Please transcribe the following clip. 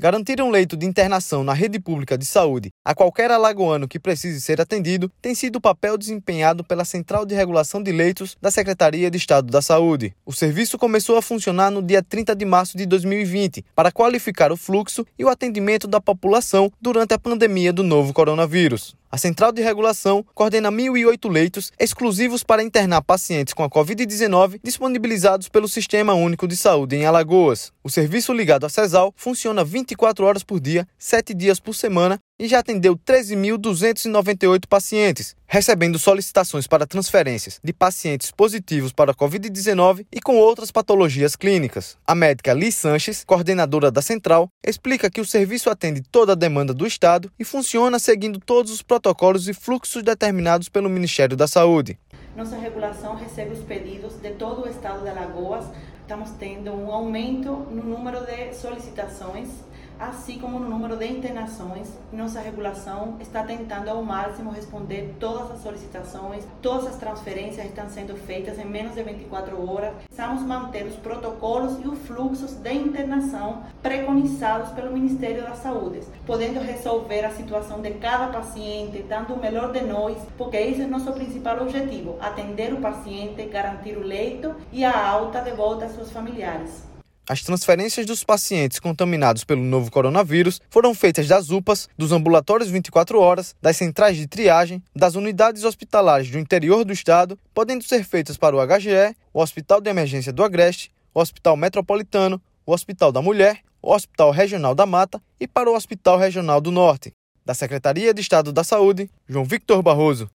Garantir um leito de internação na rede pública de saúde a qualquer alagoano que precise ser atendido tem sido o papel desempenhado pela Central de Regulação de Leitos da Secretaria de Estado da Saúde. O serviço começou a funcionar no dia 30 de março de 2020 para qualificar o fluxo e o atendimento da população durante a pandemia do novo coronavírus. A Central de Regulação coordena 1.008 leitos exclusivos para internar pacientes com a Covid-19 disponibilizados pelo Sistema Único de Saúde em Alagoas. O serviço ligado à CESAL funciona 24 horas por dia, 7 dias por semana e já atendeu 13.298 pacientes, recebendo solicitações para transferências de pacientes positivos para a Covid-19 e com outras patologias clínicas. A médica Liz Sanches, coordenadora da central, explica que o serviço atende toda a demanda do Estado e funciona seguindo todos os protocolos e fluxos determinados pelo Ministério da Saúde. Nossa regulação recebe os pedidos de todo o estado de Alagoas. Estamos tendo um aumento no número de solicitações assim como no número de internações. Nossa regulação está tentando ao máximo responder todas as solicitações, todas as transferências estão sendo feitas em menos de 24 horas. Precisamos manter os protocolos e os fluxos de internação preconizados pelo Ministério da Saúde, podendo resolver a situação de cada paciente, dando o melhor de nós, porque esse é nosso principal objetivo: atender o paciente, garantir o leito e a alta de volta às suas familiares. As transferências dos pacientes contaminados pelo novo coronavírus foram feitas das UPAs, dos ambulatórios 24 horas, das centrais de triagem, das unidades hospitalares do interior do estado, podendo ser feitas para o HGE, o Hospital de Emergência do Agreste, o Hospital Metropolitano, o Hospital da Mulher, o Hospital Regional da Mata e para o Hospital Regional do Norte. Da Secretaria de Estado da Saúde, João Victor Barroso.